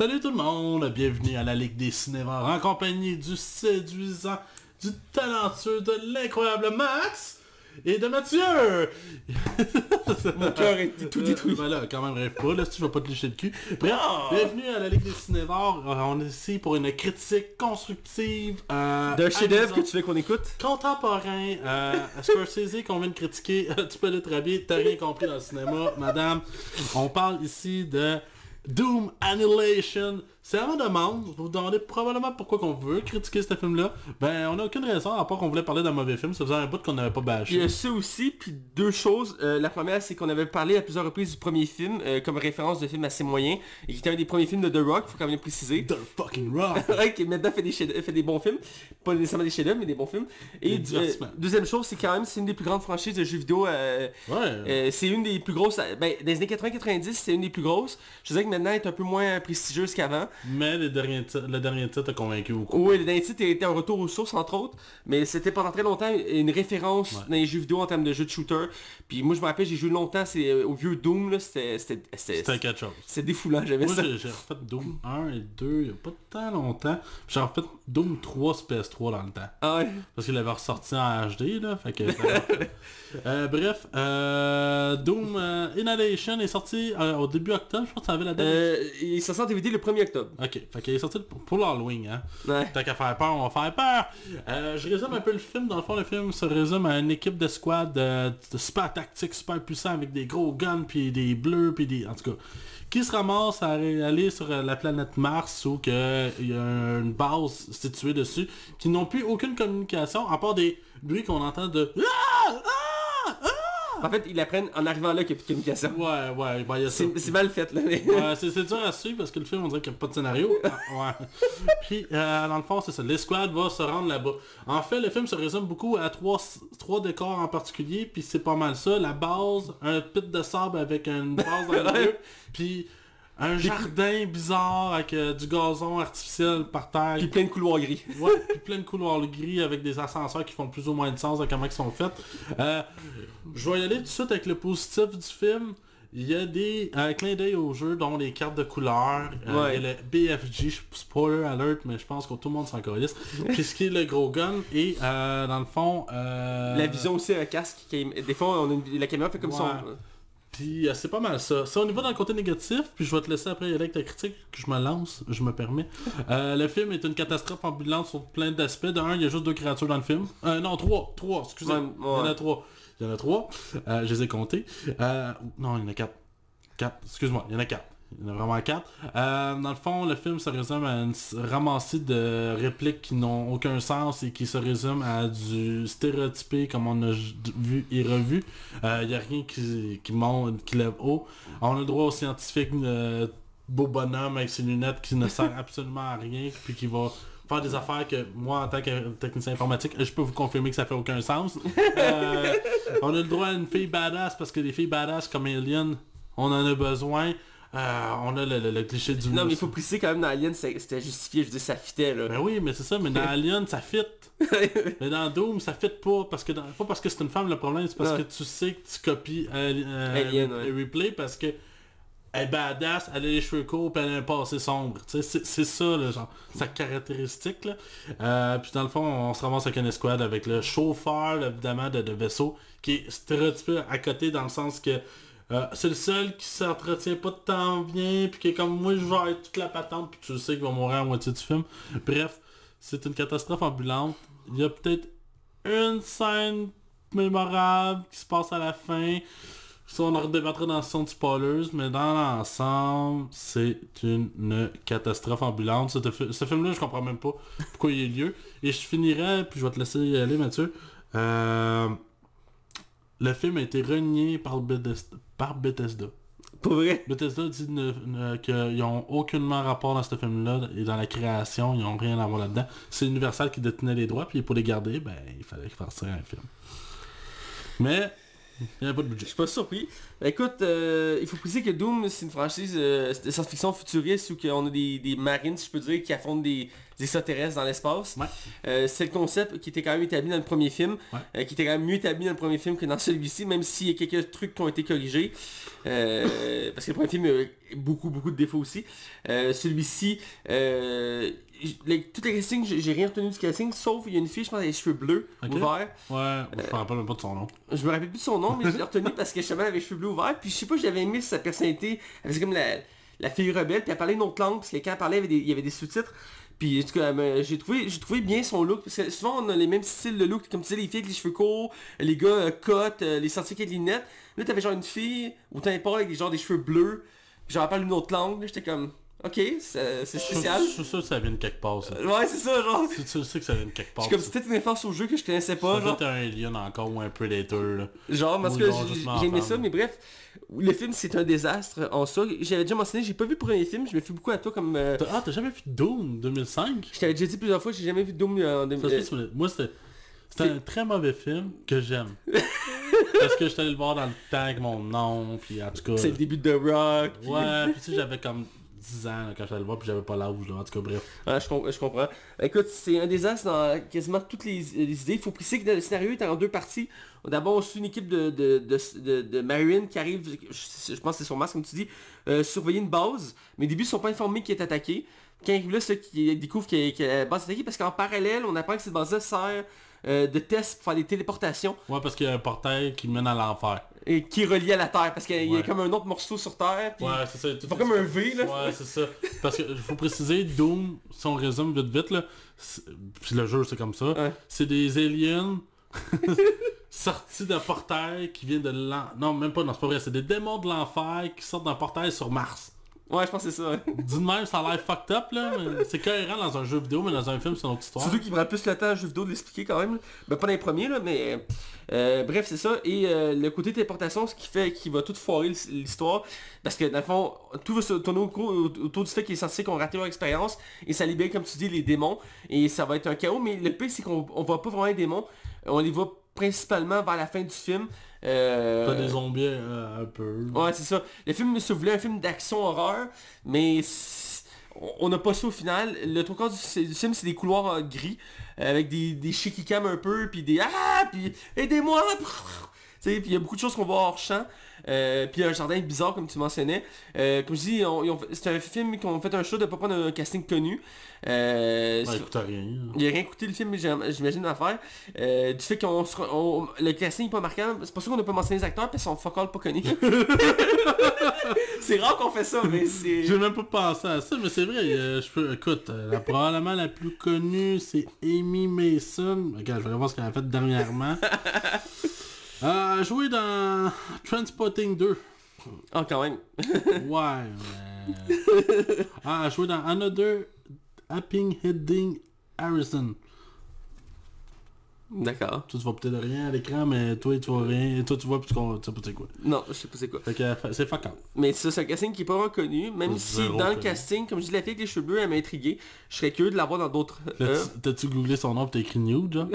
Salut tout le monde, bienvenue à la Ligue des Cinémas en compagnie du séduisant, du talentueux, de l'incroyable Max et de Mathieu. Mon cœur est tout détruit. Voilà, quand même rêve pas, là, si tu vas pas te licher le cul. Bref, bienvenue à la Ligue des Cinémas. Euh, On est ici pour une critique constructive. Euh, D'un chef-d'œuvre que tu veux qu'on écoute? Contemporain, euh, Scorsese qu'on vient de critiquer, tu peux le t'as rien compris dans le cinéma, madame. On parle ici de Doom Annihilation. C'est ma demande, vous vous demandez probablement pourquoi qu'on veut critiquer ce film-là. Ben, on n'a aucune raison, à part qu'on voulait parler d'un mauvais film, ça faisait un bout qu'on n'avait pas Il y bâché. a ça aussi, puis deux choses. Euh, la première, c'est qu'on avait parlé à plusieurs reprises du premier film, euh, comme référence de film assez moyen, et qui était un des premiers films de The Rock, faut quand même le préciser. The fucking rock! Qui maintenant fait des, fait des bons films. Pas nécessairement des chefs-d'œuvre, mais des bons films. Et du- euh, deuxième chose, c'est quand même, c'est une des plus grandes franchises de jeux vidéo. Ouais. c'est une des plus grosses. Ben, dans les années 80-90, c'est une des plus grosses. Je dirais que maintenant, elle est un peu moins prestigieuse qu'avant. Mais les derniers ti- le dernier titre a convaincu beaucoup. Oui, le dernier titre était un retour aux sources, entre autres, mais c'était pendant très longtemps une référence Ouais. dans les jeux vidéo en termes de jeux de shooter. Puis moi, je me rappelle, j'ai joué longtemps, c'est euh, au vieux Doom, là, c'était... C'était C'était c'était- quelque chose. c'était défoulant, j'avais Moi, ça. j'ai j'ai refait Doom 1 et 2 il n'y a pas tant longtemps. J'ai refait Doom 3 sur PS3 dans le temps. Ah ouais? Parce qu'il l'avait ressorti en HD, là. Fait que... Euh, bref, euh, Doom euh, Annihilation est sorti euh, au début octobre, je pense que ça avait la date. Euh, il s'en sort en DVD le 1er octobre. Ok, fait qu'il est sorti pour, l'Halloween, hein. Ouais. Tant qu'à faire peur, on va faire peur. Euh, je résume un peu le film. Dans le fond, le film se résume à une équipe de squad de, de super tactiques, super puissants avec des gros guns, puis des bleus, puis des... En tout cas, qui se ramasse à aller sur euh, la planète Mars où que il y a une base située dessus, qui n'ont plus aucune communication, à part des bruits qu'on entend de... Ah! Ah! En fait, ils apprennent en arrivant là qu'il n'y a plus de communication. Ouais, ouais, ben il y a ça. C'est mal fait, là. mais- Ouais, c'est c'est dur à suivre parce que le film on dirait qu'il n'y a pas de scénario. Ah, ouais. Puis euh, dans le fond c'est ça, l'escouade va se rendre là-bas. En fait le film se résume beaucoup à trois, trois décors en particulier, puis c'est pas mal ça. La base, un pit de sable avec une base dans le milieu, puis un jardin bizarre avec euh, du gazon artificiel par terre. Puis plein de couloirs gris. Ouais, puis plein de couloirs gris avec des ascenseurs qui font plus ou moins de sens de comment ils sont faits. Euh, je vais y aller tout de suite avec le positif du film. Il y a des euh, clins d'œil au jeu, dont les cartes de couleurs. Euh, Ouais. A le BFG, spoiler alert, mais je pense que tout le monde s'en calisse. Puis ce qui est le gros gun? Et dans le fond... La vision aussi, un casque. Qui est- Des fois, on a une- la caméra fait comme ça. Ouais. on- Puis euh, c'est pas mal ça. Ça, on y va dans le côté négatif, puis je vais te laisser après aller avec ta critique, que je me lance, je me permets. Euh, le film est une catastrophe ambulante sur plein d'aspects. D'un, il y a juste deux créatures dans le film. Euh, non, trois. Trois, excusez. Ouais, Il y en a trois. Il y en a trois. Euh, je les ai comptés. Non, il y en a quatre. Quatre. Excuse-moi, il y en a quatre. Il y en a vraiment quatre. Euh, dans le fond, le film se résume à une ramassée de répliques qui n'ont aucun sens et qui se résument à du stéréotypé comme on a vu et revu. Il n'y a rien qui, qui monte, qui lève haut. On a le droit au scientifique euh, beau bonhomme avec ses lunettes qui ne sert absolument à rien puis qui va faire des affaires que moi en tant que technicien informatique je peux vous confirmer que ça fait aucun sens Euh, on a le droit à une fille badass parce que les filles badass comme Alien on en a besoin Euh, on a le, le- le cliché du Non, mais il faut préciser quand même dans Alien, c'était justifié. Je veux dire, ça fitait, là. ben oui mais c'est ça mais dans Alien ça fit mais dans Doom ça fit pas parce que dans- pas parce que c'est une femme le problème c'est parce Non. que tu sais que tu copies euh, Alien, le ouais. replay parce que elle est badass, elle a les cheveux courts, puis elle a un passé sombre. Tu sais, C'est ça, là, genre, sa caractéristique. Là. Euh, puis dans le fond, on se ramasse avec une escouade avec le chauffeur, évidemment, de, de vaisseau, qui est stéréotypé à côté dans le sens que euh, c'est le seul qui s'entretient pas de temps bien, puis qui est comme moi, je vais être toute la patente, puis tu le sais qu'il va mourir à moitié du film. Bref, c'est une catastrophe ambulante. Il y a peut-être une scène mémorable qui se passe à la fin. Ça, on en redébattra dans le son de spoilers, mais dans l'ensemble, c'est une catastrophe ambulante. Ce, film-là, je comprends même pas pourquoi il y a lieu. Et je finirai, puis je vais te laisser y aller, Mathieu. Euh, le film a été renié par Bethesda. Par Bethesda. Pour vrai? Bethesda dit qu'ils n'ont aucunement rapport dans ce film-là et dans la création, ils n'ont rien à voir là-dedans. C'est Universal qui détenait les droits, puis pour les garder, ben, il fallait faire ça un film. Mais, il n'y avait pas de Je budget. suis pas surpris. Écoute, euh, il faut préciser que Doom, c'est une franchise euh, de science-fiction futuriste où on a des, des marines, si je peux dire, qui affrontent des extraterrestres dans l'espace. Ouais. Euh, c'est le concept qui était quand même établi dans le premier film, Ouais. euh, qui était quand même mieux établi dans le premier film que dans celui-ci, même s'il y a quelques trucs qui ont été corrigés. Euh, parce que le premier film, euh, beaucoup, beaucoup de défauts aussi. Euh, Celui-ci, euh, les- tout le casting, j'ai rien retenu du casting, sauf il y a une fille, je pense, avec les cheveux bleus, Ok. ouverts. Ouais, je me rappelle même pas de son nom. Je me rappelle plus de son nom, mais je l'ai retenu parce que justement, elle avait les cheveux bleus ouverts. Puis je sais pas, j'avais aimé sa personnalité. Elle faisait comme la, la fille rebelle, puis elle parlait une autre langue, parce que quand elle parlait, il y avait des, il y avait des sous-titres. Puis en tout cas, me- j'ai trouvé, j'ai trouvé bien son look, parce que souvent on a les mêmes styles de look, comme tu disais, les filles avec les cheveux courts, les gars euh, cut, euh, les scientifiques avec les lunettes. Là, t'avais genre une fille, t'as un pas avec genre des cheveux bleus, puis genre parle une autre langue, là, j'étais comme, ok, c'est c'est Je suis- spécial. je suis sûr que ça vient de quelque part, ça. Ouais, c'est ça, genre. Tu tu sais que ça vient de quelque part. C'est comme ça. c'était une référence au jeu que je connaissais pas, genre. Un alien encore ou un predator, là. Genre, parce que genre j'ai justement j'ai aimé en ça, mais bref, le film c'est un désastre en ça. J'avais déjà mentionné, j'ai pas vu le premier film, je me fie beaucoup à toi comme... euh, Ah, t'as jamais vu Doom 2005 je t'avais déjà dit plusieurs fois, j'ai jamais vu Doom euh, en Ça se 2000. peut, tu me- Moi, c'était c'était un très mauvais film que j'aime. Parce que j'étais allé le voir dans le temps avec mon nom, puis en tout cas... C'est le début de The Rock. puis- Ouais, puis tu sais, j'avais comme 10 ans là, quand allé le voir, puis j'avais pas l'âge. En tout cas, bref. Ouais, je, com- je comprends. Écoute, c'est un désastre dans quasiment toutes les, les idées. Il faut préciser que le scénario est en deux parties. D'abord, on suit une équipe de, de, de, de, Marines qui arrive, je, je pense que c'est sur Mars, comme tu dis, euh, surveiller une base. Mais au début, ils sont pas informés qu'il est attaqué. Quand ils arrivent là, ceux qui découvrent que la base est attaquée parce qu'en parallèle, on apprend que cette base-là sert euh, de test pour faire des téléportations Ouais, parce qu'il y a un portail qui mène à l'enfer. Et qui est relié à la Terre. Parce qu'il y a comme un autre morceau sur Terre. puis Ouais, c'est ça. tout comme un V, là. Ouais, c'est ça. Parce que faut préciser, Doom, si on résume vite vite, là, puis le jeu c'est comme ça, Ouais. c'est des aliens sortis d'un portail qui vient de l'en... Non, même pas, non, c'est pas vrai, c'est des démons de l'enfer qui sortent d'un portail sur Mars. Ouais, je pense que c'est ça. ouais. De même, ça a l'air fucked up, là. mais C'est cohérent dans un jeu vidéo, mais dans un film, c'est une autre histoire. Surtout qu'il prend plus le temps à jeu vidéo de l'expliquer quand même. Ben pas dans les premiers là, mais euh, bref c'est ça. Et euh, le côté téléportation, ce qui fait qui va tout foirer l'his- l'histoire. Parce que dans le fond, tout va se tourner autour du fait qu'il est censé qu'on raté leur expérience. Et ça libère, comme tu dis, les démons. Et ça va être un chaos. Mais le pire c'est qu'on on voit pas vraiment les démons. On les voit principalement vers la fin du film. Euh, T'as des zombies euh, un peu. Ouais, c'est ça. Le film se voulait un film d'action horreur, mais on- n'a pas ça au final. Le quarts du, du film, c'est des couloirs euh, gris, avec des, des shaky cam un peu, puis des ah, puis aidez-moi. Puis il y a beaucoup de choses qu'on voit hors champ. Euh, puis il y a un jardin bizarre comme tu mentionnais. Euh, comme je dis, on- c'est un film qui ont fait un show de pas prendre un casting connu. Euh, Ouais, écoute rien. il a rien coûté le film, j'im- j'imagine l'affaire. Euh, du fait qu'on on- le casting est pas marquant, c'est pour ça qu'on n'a pas mentionné les acteurs parce qu'ils sont fuck all pas connus. c'est rare qu'on fait ça, mais c'est. J'ai même pas pensé à ça, mais c'est vrai, euh, je peux. Écoute, la, probablement la plus connue, c'est Amy Mason. Regarde, je vais voir ce qu'elle a fait dernièrement. Euh, joué dans Transpotting 2. Ah quand même. Ouais, mais... Ah, joué dans Another Happing Heading Harrison. D'accord. Toi, tu vois peut-être rien à l'écran, mais toi, tu vois rien. Toi, tu vois, puis tu sais pas c'est quoi. Non, je sais pas c'est quoi. Fait que euh, c'est fuck. Mais ça, c'est un casting qui est pas vraiment connu, même si dans le casting, comme je dis, la fille avec les cheveux bleus, elle m'a intrigué. Je serais curieux de la voir dans d'autres œuvres. T'as-tu googlé son nom pis t'as écrit nude, genre?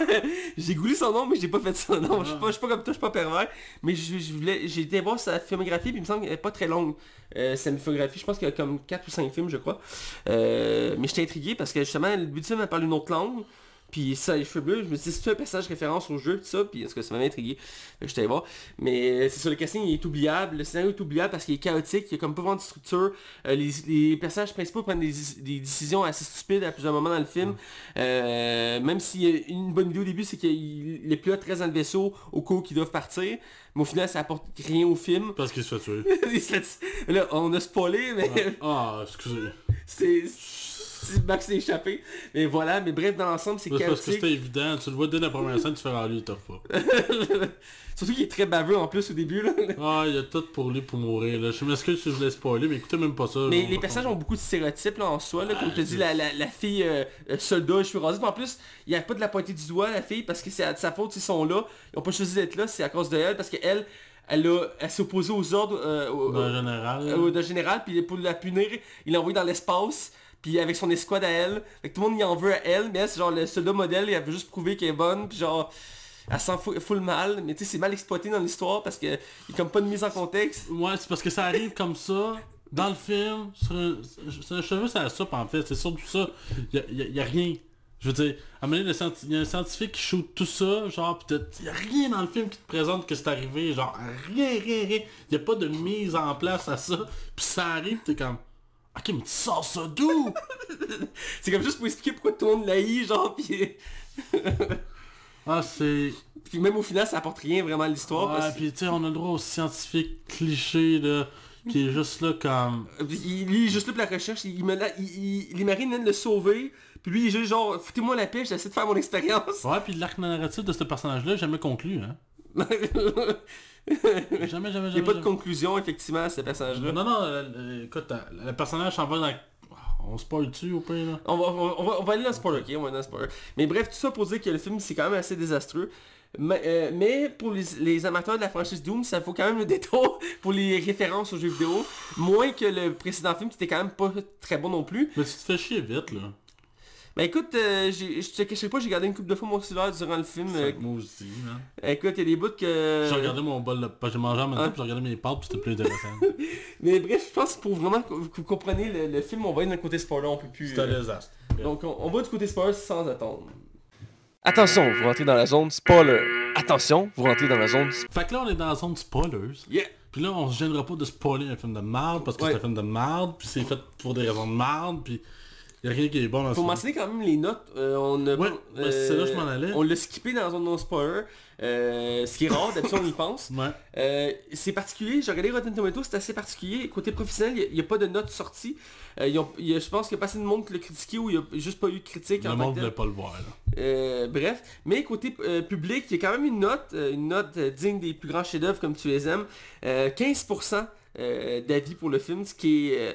J'ai goulé son nom, mais j'ai pas fait ça. Non, je suis pas, comme toi, je suis pas pervers. Mais je, je voulais, j'ai été voir sa filmographie, puis il me semble qu'elle est pas très longue. Euh, sa filmographie, je pense qu'il y a comme 4 ou 5 films, je crois. Euh, mais j'étais intrigué parce que justement, le but du film, elle parle une autre langue. Puis ça, les cheveux bleus, je me dit, c'est un personnage référence au jeu, tout ça, puis est-ce que ça m'avait intrigué. J'étais allé voir. Mais c'est ça, le casting il est oubliable, le scénario est oubliable parce qu'il est chaotique, il y a comme pas vraiment de structure. Euh, les, les personnages principaux prennent des, des décisions assez stupides à plusieurs moments dans le film. Euh, même s'il y a une bonne idée au début, c'est que les pilotes restent dans le vaisseau au cas où ils doivent partir. Mais au final, ça apporte rien au film. Parce qu'il se fait tuer. Là, on a spoilé, mais Ah, excusez. c'est... c'est- Max s'est échappé. Mais voilà, mais bref, dans l'ensemble, c'est C'est parce que chaotique. c'était évident, tu le vois dès la première scène, tu fais ah lui il t'offre pas. Surtout qu'il est très baveux en plus au début. Là. Ah, il y a tout pour lui pour mourir. Là. Je m'excuse si je voulais spoiler, mais écoutez même pas ça. Mais les personnages ont beaucoup de stéréotypes là, en soi, là, comme je te dis, la, la, la fille euh, euh, soldat, cheveux rasés. Puis En plus, il n'y a pas de la pointer du doigt, la fille, parce que c'est à de sa faute, ils sont là. Ils ont pas choisi d'être là, c'est à cause de elle, parce qu'elle, elle, a- elle s'est opposée aux ordres euh, au- En général. euh, général, puis pour la punir, il l'a envoyé dans l'espace. Puis avec son escouade à elle, fait que tout le monde y en veut à elle, mais c'est genre le soldat modèle, et elle veut juste prouver qu'elle est bonne, puis genre, elle s'en fout, le mal, mais tu sais c'est mal exploité dans l'histoire parce que il a comme pas de mise en contexte. Ouais, c'est parce que ça arrive comme ça, dans le film, sur un- cheveu, c'est la soupe en fait, c'est surtout ça. Il y a, y a- a rien. Je veux dire, à un moment donné, il y a un scientifique qui shoot tout ça, genre, pis il y a rien dans le film qui te présente que c'est arrivé, genre, rien, rien, rien. Il y a pas de mise en place à ça, puis ça arrive, t'es comme, ok, mais tu sors ça d'où? C'est comme juste pour expliquer pourquoi tout le monde l'haït, genre, pis... ah, c'est... Puis même au final, ça apporte rien vraiment à l'histoire. Ouais, parce puis tu sais, on a le droit au scientifique cliché, là, qui est juste là comme... Il- lui, il est juste là pour la recherche, il, me la- il- il- les marines viennent le sauver, puis lui, il est juste genre, foutez-moi la paix, j'essaie de faire mon expérience. Ouais, puis l'arc narratif de ce personnage-là, jamais conclu, hein. Jamais, jamais, jamais. Il n'y a pas de jamais. conclusion, effectivement, à ce personnage-là. Non, non, euh, euh, écoute, euh, le personnage s'en va dans... On spoil-tu au pire, là? On va, on, va, on va- on va aller dans le spoiler, ok? On va aller dans le spoiler. Mais bref, tout ça pour dire que le film, c'est quand même assez désastreux. Mais, euh, mais pour les, les amateurs de la franchise Doom, ça vaut quand même le détour pour les références aux jeux vidéo. Moins que le précédent film qui était quand même pas très bon non plus. Mais tu te fais chier vite, là. Ben écoute, euh, j'ai- je te cacherai pas, j'ai gardé une coupe de fois mon cellulaire durant le film. Euh, moi aussi, man. écoute, il y a des bouts que... J'ai regardé mon bol de... J'ai mangé en même temps, Ah. puis j'ai regardé mes pâtes, puis c'était plus intéressant. Mais bref, je pense que pour vraiment que vous compreniez le, le film, on va aller dans le côté spoiler, on peut plus... C'était un euh, désastre. Donc on, on va du côté spoiler sans attendre. Attention, vous rentrez dans la zone spoiler. Attention, vous rentrez dans la zone... Fait que là, on est dans la zone spoilers. Yeah! Puis là, on se gênera pas de spoiler un film de merde, parce que Ouais. c'est un film de merde, puis c'est fait pour des raisons de merde, puis y a rien qui est bon dans ce Faut mentionner quand même les notes. euh, on a, Ouais, ben, c'est là que je m'en allais. On l'a skippé dans la zone non spoiler. euh, ce qui est rare, d'habitude on y pense. Ouais. Euh, c'est particulier, j'ai regardé Rotten Tomatoes, c'est assez particulier. Côté professionnel, il n'y a, pas de notes sorties. Euh, ils ont- il y a- je pense qu'il y a pas assez de monde qui l'a critiqué ou il n'y a juste pas eu de critique Le en monde que voulait pas le voir, là. Euh, bref, mais côté euh, public, il y a quand même une note, euh, une note euh, digne des plus grands chefs-d'œuvre comme tu les aimes. Euh, 15% euh, d'avis pour le film, ce qui est euh,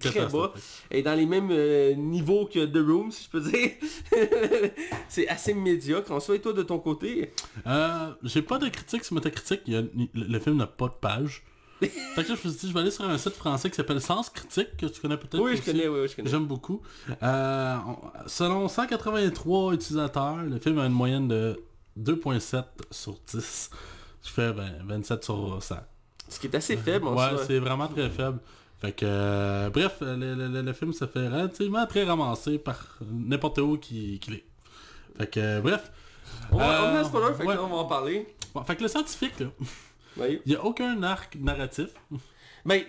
très bas. Et dans les mêmes euh, niveaux que The Room, si je peux dire. c'est assez médiocre. En soi, et toi de ton côté? Euh, j'ai pas de critique sur Metacritic, il y a- le, le film n'a pas de page. fait que là, je me suis dit, je vais aller sur un site français qui s'appelle Sens Critique, que tu connais peut-être Oui, je connais, oui, oui, je connais. J'aime beaucoup. On- selon 183 utilisateurs, le film a une moyenne de 2.7 sur 10. Ce qui fait ben, 27 sur 100. Ce qui est assez faible en Ouais, c'est vraiment très faible. Fait que, euh, bref, le, le- le- film se fait relativement très ramassé par n'importe où qui, qui l'est. Fait que, euh, bref. On Euh, spoiler, fait que ouais. là, on va en parler. Bon, fait que le scientifique, là, Oui. il n'y a aucun arc narratif. Ben,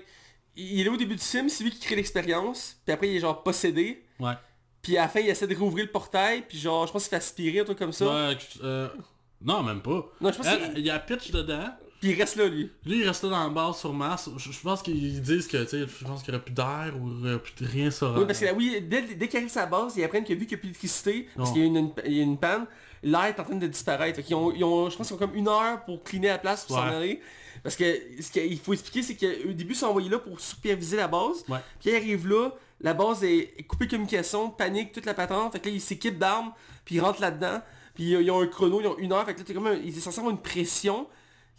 il est au début du film, c'est lui qui crée l'expérience, puis après il est genre possédé, Ouais. puis à la fin il essaie de rouvrir le portail, puis genre, je pense qu'il fait aspirer, un truc comme ça. Ouais, euh, non, même pas. Non, je pense Elle, qu'il Il y a pitch dedans. Puis il reste là, lui. Lui, il reste là dans le bar sur Mars. Je, je pense qu'ils disent que, tu sais, je pense qu'il n'y aurait plus d'air ou aurait plus de rien sur... Oui, parce que là, oui, dès, dès qu'il arrive à sa base, ils apprennent que vu qu'il n'y a plus d'électricité, parce qu'il y y a une panne, l'air est en train de disparaître. Qu'ils ont, ils ont- je pense qu'ils ont comme une heure pour cleaner la place pour s'en Ouais. aller. Parce que ce qu'il faut expliquer, c'est qu'au début, ils sont envoyés là pour superviser la base. Ouais. Puis ils arrivent là, la base est coupée communication, panique, toute la patente. Fait que là, ils s'équipent d'armes, puis ils rentrent là-dedans. Puis ils ont un chrono, ils ont une heure. Fait que là, t'es comme un- ils sont censés avoir une pression.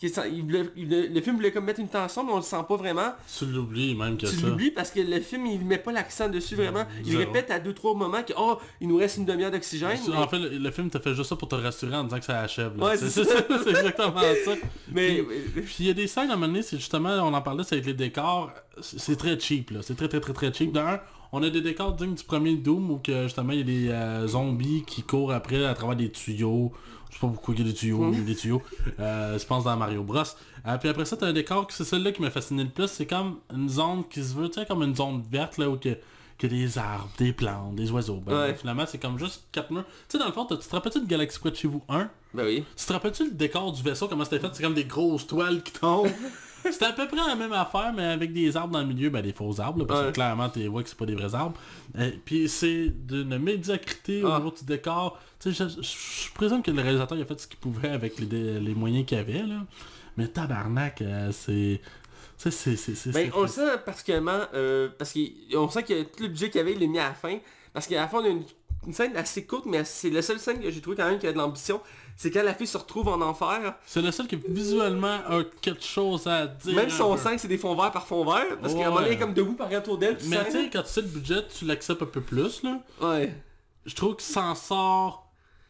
Il il le film voulait comme mettre une tension, mais on le sent pas vraiment. Tu l'oublies même que Tu ça. l'oublies parce que le film il met pas l'accent dessus vraiment. Il Zéro. répète à deux trois moments que oh il nous reste une demi-heure d'oxygène. Tu- En fait, le, le film te fait juste ça pour te rassurer en disant que ça achève. Ouais, c'est exactement ça. Mais, Puis- il y a des scènes à donné, c'est justement, on en parlait, c'est avec les décors, c'est c'est très cheap là, c'est très très très très cheap. D'un, on a des décors dignes du premier Doom où que justement il y a des euh, zombies qui courent après à travers des tuyaux. Je sais pas pourquoi il y a des tuyaux, a des tuyaux. Euh, je pense dans Mario Bros. Euh, puis après ça, t'as un décor, que c'est celle-là qui m'a fasciné le plus, c'est comme une zone qui se veut, tu sais, comme une zone verte là où que, que des arbres, des plantes, des oiseaux. Ben, Ouais. Finalement, c'est comme juste quatre murs. Tu sais, dans le fond, t'as- tu te rappelles-tu de Galaxy Quest chez vous 1 ben oui. tu te rappelles-tu le décor du vaisseau, comment c'était fait? C'est comme des grosses toiles qui tombent. C'était à peu près la même affaire, mais avec des arbres dans le milieu, ben des faux arbres, là, parce Ouais. que clairement tu vois que c'est pas des vrais arbres. Euh, Puis c'est d'une médiocrité au Ah. niveau du décor. Tu sais, je, je- je présume que le réalisateur il a fait ce qu'il pouvait avec les, les moyens qu'il avait, là. Mais tabarnak, euh, c'est... c'est... c'est- c'est- Ben on le sent particulièrement euh, parce qu'on sent que tout le budget qu'il y avait il est mis à la fin. Parce qu'à la fin on a une, une scène assez courte mais c'est la seule scène que j'ai trouvé quand même qui a de l'ambition. C'est quand la fille se retrouve en enfer. C'est le seul qui visuellement a quelque chose à dire. Même si on un peu. sent que c'est des fonds verts par fond vert. Parce qu'à un moment donné, elle est comme debout par autour d'elle. Mais tu sais, quand tu sais le budget, tu l'acceptes un peu plus, là. Ouais. Je trouve qu'il s'en sort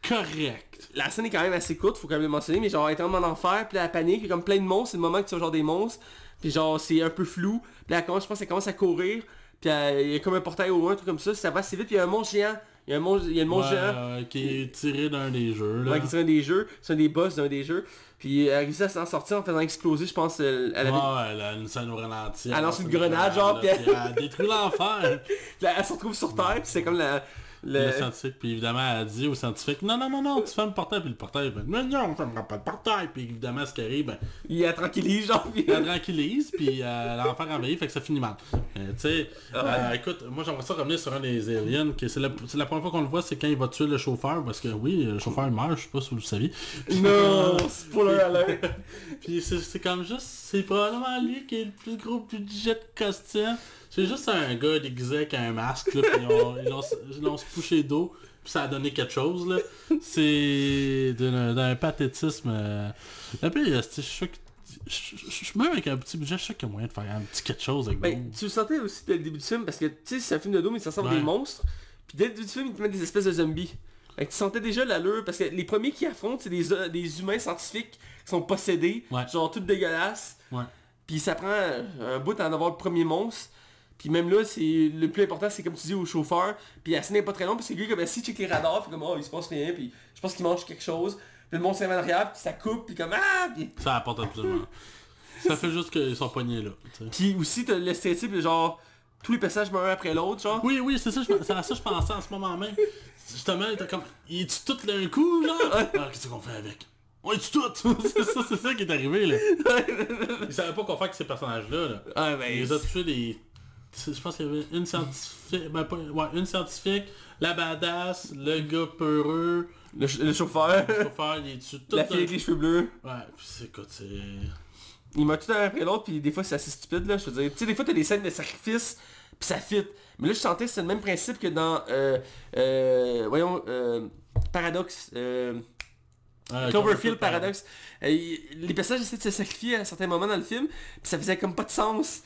correct. La scène est quand même assez courte, faut quand même le mentionner, mais genre elle est en enfer, puis elle panique, a comme plein de monstres, c'est le moment que tu vois genre des monstres, puis genre c'est un peu flou, puis elle commence, je pense qu'elle commence à courir, puis il y a comme un portail au loin, un truc comme ça, ça va assez vite, puis il y a un monstre géant Il y a un monstre, il y a le monstre Ouais, géant. euh, qui est tiré d'un des jeux. Là. Ouais, qui est un des jeux, c'est un des boss d'un des jeux. Puis elle a réussi à s'en sortir en faisant exploser, je pense, elle, avait... Ouais, elle a une scène au ralenti. Elle lance une grenade, genre, puis elle- détruit l'enfer. Elle se retrouve sur Terre, puis c'est comme la... Le Le... scientifique, puis évidemment, elle dit au scientifique, non, non, non, non, tu fermes le portail, puis le portail, ben, non, non, on fermera pas le portail, puis évidemment, ce qui arrive, ben, Il la tranquillise, genre, puis... elle tranquillise, puis euh, l'enfer envahit, fait que ça finit mal. Euh, tu sais, euh, écoute, moi j'aimerais ça revenir sur un des aliens, que c'est la, la première fois qu'on le voit, c'est quand il va tuer le chauffeur, parce que oui, le chauffeur meurt, je sais pas si vous le saviez. Non, spoiler alert. Puis c'est comme juste, c'est probablement lui qui a le plus gros budget de costume. C'est juste un gars déguisé avec un masque, là, puis ils ont, ils ont, couché d'eau, puis ça a donné quelque chose, là. C'est d'un pathétisme. Euh... Le pire, c'est- je suis sûr que... Je je- même avec un petit budget, je sûr qu'il y a moyen de faire un petit quelque chose avec Ben, Doom. tu le sentais aussi dès le début du film, parce que, tu sais, c'est un film de Doom, mais ça ressemble à Ouais. des monstres. Puis dès le début du film, ils te mettent des espèces de zombies. Tu sentais déjà l'allure, parce que les premiers qui affrontent, c'est des, euh, des humains scientifiques qui sont possédés, Ouais. genre tout dégueulasses. Ouais. Puis ça prend euh, un bout à en avoir le premier monstre. Puis même là, c'est le plus important, c'est comme tu dis au chauffeur. Puis la scène n'est pas très parce que le gars, comme si check les radars, fait comme oh, il se passe rien, puis je pense qu'il mange quelque chose. Puis le va en arrière, puis ça coupe, puis comme ah, puis... Ça apporte absolument. ça fait juste qu'ils sont poignés là. Puis aussi, t'as le stéréotype, de genre, tous les meurent un après l'autre, genre. Oui, oui, c'est ça, c'est à ça que je pensais en ce moment même. Justement, il était comme, il est-tu tout d'un coup, là? Ah, qu'est-ce qu'on fait avec? On est-tu tout? c'est ça, c'est ça qui est arrivé, là. Il savait pas quoi faire avec ces personnages-là, là. Ah, ben, Il les a tués des... Je pense qu'il y avait une scientifique, ben pas, ouais, une scientifique, la badass, le gars peureux, le, ch- le chauffeur, le chauffeur, il est dessus tout la fille avec les cheveux bleus. Ouais, puis c'est, écoute, c'est... Il meurt tout un après l'autre, puis des fois c'est assez stupide, là, je veux dire. Tu sais, des fois t'as des scènes de sacrifice, puis ça fit. Mais là, je sentais que c'est le même principe que dans, euh, euh, voyons, euh, Paradox, euh, Ouais, Cloverfield Paradox. Euh, il- les personnages essaient de se sacrifier à certains moments dans le film, puis ça faisait comme pas de sens.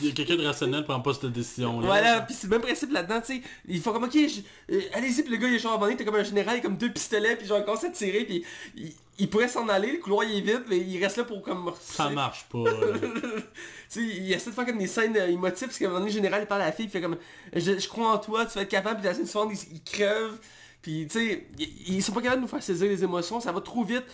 Il y a quelqu'un de rationnel qui prend pas cette décision-là. Voilà, puis c'est le même principe là-dedans, tu sais. Ils font comme, ok, je- euh, allez-y, puis le gars, il est genre abonné, t'as comme un général, il a comme deux pistolets, puis genre, il commence à tirer, puis il, il pourrait s'en aller, le couloir il est vide, mais il reste là pour comme... Ça marche pas. là. Tu sais, il essaie de faire comme des scènes euh, émotives, parce qu'à un moment donné, le général, il parle à la fille, il fait comme, je, je crois en toi, tu vas être capable, puis la scène suivante, il, il crève. Puis, tu sais, ils, sont pas capables de nous faire saisir les émotions, ça va trop vite.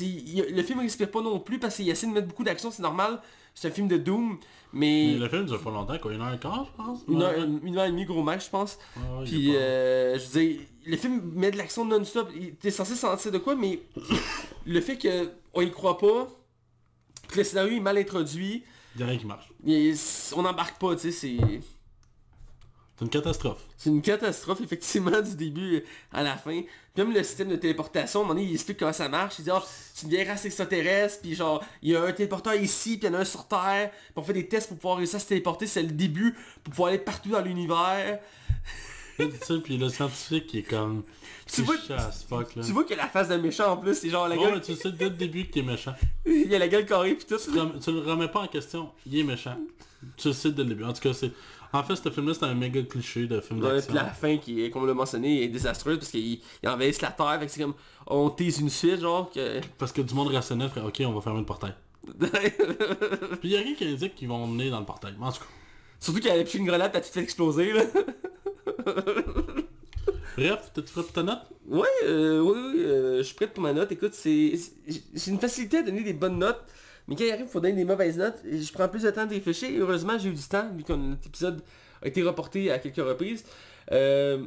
Il- le film respire pas non plus, parce qu'il essaie de mettre beaucoup d'action, c'est normal. C'est un film de Doom, mais... Mais le film dure pas longtemps, quoi. Une heure et quart, je pense. Une heure, une, heure et demie, gros max, je pense. Il Puis, euh, je veux dire, le film met de l'action non-stop. T'es censé sentir de quoi, mais le fait que on y croit pas, que le scénario est mal introduit, Il y a rien qui marche. et on n'embarque pas, tu sais, c'est... C'est une catastrophe. C'est une catastrophe, effectivement, du début à la fin. Puis même le système de téléportation, à un moment donné, il explique comment ça marche. Il dit, oh, c'est une vieille race extraterrestre, puis genre, il y a un téléporteur ici, puis il y en a un sur Terre. Puis on fait des tests pour pouvoir réussir à se téléporter, c'est le début, pour pouvoir aller partout dans l'univers. Puis le scientifique qui est comme... Tu vois- as fuck, là. Tu vois qu'il a la face d'un méchant en plus, c'est genre la Ouais, gueule, mais tu sais dès le début qu'il est méchant. il a la gueule carrée puis tout. Tu, tu le remets pas en question, il est méchant. Tu le sais dès le début. En tout cas, c'est... En fait, ce film-là, c'est un méga cliché de film d'action. puis la fin qui est, comme on l'a mentionné, est désastreuse parce qu'il il envahissent la terre, fait que c'est comme on tease une suite genre que. Parce que du monde rationnel ferait, ok, on va fermer le portail. Puis il y a rien qui indique qu'ils vont mener dans le portail. Mais en tout cas. Surtout qu'elle a pris une grenade, t'as tout fait exploser là. Bref, t'es-tu prêt pour ta note? Ouais, euh, oui, oui, euh, je suis prêt pour ma note. Écoute, c'est c'est- j'ai une facilité à donner des bonnes notes, mais quand il arrive, il faut donner des mauvaises notes. Et je prends plus de temps de réfléchir. Et heureusement, j'ai eu du temps, vu que notre épisode a été reporté à quelques reprises. Euh,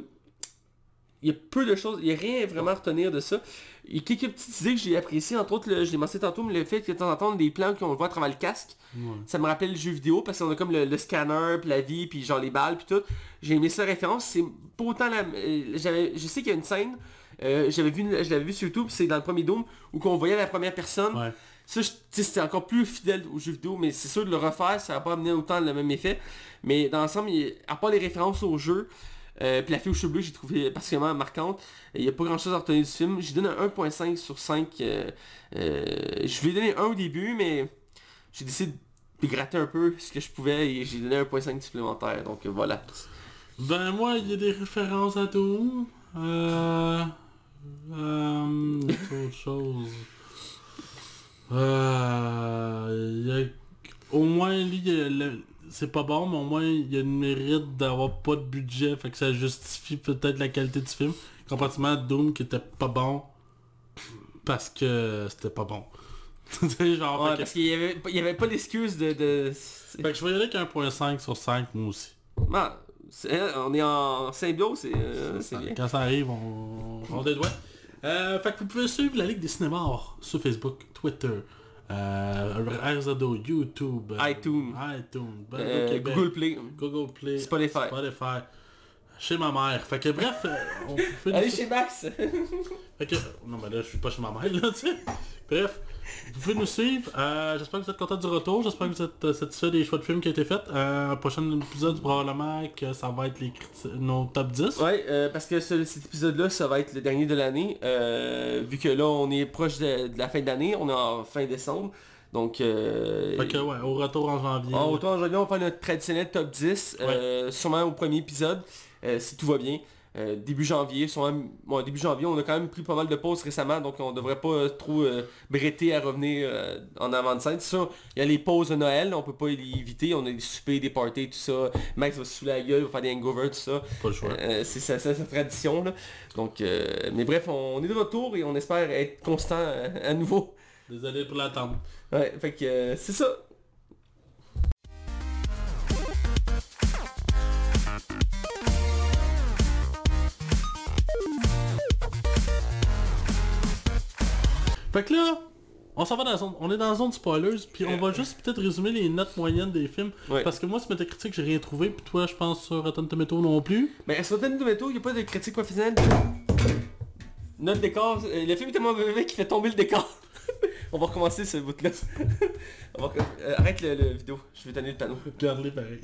il y a peu de choses, il n'y a rien vraiment à retenir de ça. Il y a quelques petites idées que j'ai appréciées, entre autres, le- je l'ai mentionné tantôt, mais le fait que de temps en temps, on a des plans qu'on voit à travers le casque, Ouais. ça me rappelle le jeu vidéo parce qu'on a comme le, le scanner, puis la vie, puis genre les balles, puis tout. J'ai aimé ça référence. C'est pas autant la... euh, je sais qu'il y a une scène, euh, j'avais vu, je l'avais vu sur YouTube, c'est dans le premier Doom, où qu'on voyait la première personne. Ouais. Ça, c'était encore plus fidèle au jeu vidéo, mais c'est sûr de le refaire, ça va pas amener autant le même effet. Mais dans l'ensemble, à part les références au jeu, euh, puis la fille aux cheveux bleus, j'ai trouvé particulièrement marquante. Il n'y a pas grand chose à retenir du film. J'ai donné un 1.5 sur 5. euh, euh, je lui ai donné un au début, mais j'ai décidé de gratter un peu ce que je pouvais et j'ai donné 1.5 supplémentaire. Donc voilà. Ben moi, il y a des références à tout. Euh... Euh... autre chose. Euh... A... Au moins, lui, c'est pas bon, mais au moins il y a le mérite d'avoir pas de budget, fait que ça justifie peut-être la qualité du film. Comparativement à Doom qui était pas bon parce que c'était pas bon. genre, Ouais, parce qu'il y avait, il y avait pas l'excuse de... de... fait que je vais y aller avec 1.5 sur 5 moi aussi. Ah, c'est- on est en symbiose, c'est euh, bien. Quand ça arrive, on, on des doigts. Euh, fait que vous pouvez suivre la Ligue des cinémas sur Facebook, Twitter, euh, RZO, YouTube, euh, iTunes. iTunes, Ben- Euh, Québec, Google Play. Google Play, Spotify. Spotify, chez ma mère. Fait que bref, euh, on Allez chez Max Fait que, non mais là je suis pas chez ma mère là, tu sais. Bref, vous pouvez nous suivre. Euh, j'espère que vous êtes content du retour. J'espère que vous êtes euh, satisfait des choix de films qui ont été faits. Euh, prochain épisode probablement que ça va être les nos top 10. Ouais, euh, parce que ce- cet épisode-là, ça va être le dernier de l'année. vu que là, on est proche de, de la fin de l'année, on est en fin décembre. Donc, euh, Fait que ouais, au retour en janvier. en retour en janvier, on va faire notre traditionnel top 10, euh, sûrement au premier épisode, euh, si tout va bien. Euh, début janvier, sûrement, bon, début janvier, on a quand même pris pas mal de pauses récemment, donc on devrait pas euh, trop euh, bretter à revenir euh, en avant de scène. Sûr, il y a les pauses de Noël, on peut pas les éviter, on a des soupers, des parties, tout ça. Max va se saouler la gueule, va faire des hangovers, tout ça. Pas le choix. C'est sa, sa- sa tradition là. Donc, mais bref, on est de retour et on espère être constant à nouveau. Désolé pour l'attente. Ouais, fait que c'est ça. Fait que là, on s'en va dans la zone. On est dans la zone spoilers, puis on va juste peut-être résumer les notes moyennes des films. Ouais. Parce que moi, sur Metacritic, j'ai rien trouvé, puis toi, je pense sur Rotten Tomato non plus. Mais sur Rotten Tomato, il n'y a pas de critique professionnelle. Notre décor, euh, le film est tellement mauvais qu'il fait tomber le décor. on va recommencer ce bout-là. Euh, arrête le, le vidéo, je vais donner le panneau. Regarde-les pareil.